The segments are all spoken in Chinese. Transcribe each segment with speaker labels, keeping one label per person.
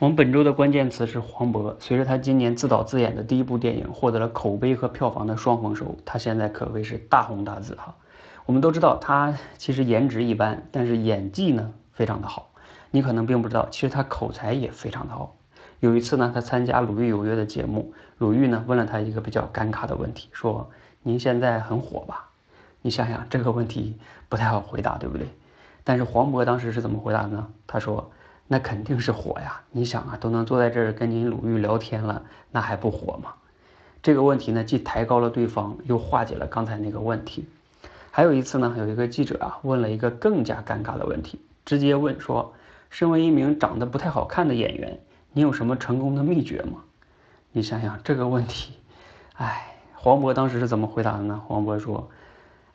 Speaker 1: 我们本周的关键词是黄渤。随着他今年自导自演的第一部电影获得了口碑和票房的双丰收，他现在可谓是大红大紫哈。我们都知道他其实颜值一般，但是演技呢非常的好。你可能并不知道，其实他口才也非常的好。有一次呢，他参加《鲁豫有约》的节目，鲁豫呢问了他一个比较尴尬的问题，说：“您现在很火吧？”你想想这个问题不太好回答，对不对？但是黄渤当时是怎么回答的呢？他说。那肯定是火呀！你想啊，都能坐在这儿跟您鲁豫聊天了，那还不火吗？这个问题呢，既抬高了对方，又化解了刚才那个问题。还有一次呢，有一个记者啊，问了一个更加尴尬的问题，直接问说：“身为一名长得不太好看的演员，你有什么成功的秘诀吗？”你想想这个问题，哎，黄渤当时是怎么回答的呢？黄渤说：“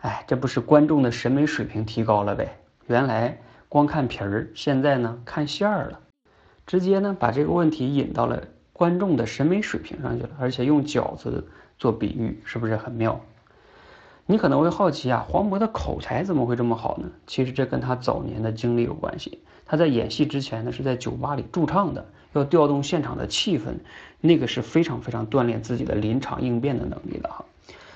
Speaker 1: 哎，这不是观众的审美水平提高了呗？原来。”光看皮儿，现在呢看馅儿了，直接呢把这个问题引到了观众的审美水平上去了，而且用饺子做比喻，是不是很妙？你可能会好奇啊，黄渤的口才怎么会这么好呢？其实这跟他早年的经历有关系。他在演戏之前呢是在酒吧里驻唱的，要调动现场的气氛，那个是非常非常锻炼自己的临场应变的能力的哈。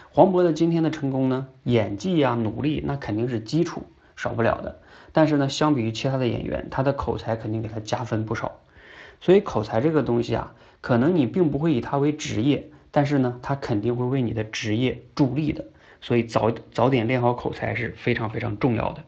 Speaker 1: 黄渤的今天的成功呢，演技啊努力那肯定是基础，少不了的。但是呢，相比于其他的演员，他的口才肯定给他加分不少。所以口才这个东西啊，可能你并不会以它为职业，但是呢，它肯定会为你的职业助力的。所以早早点练好口才是非常非常重要的。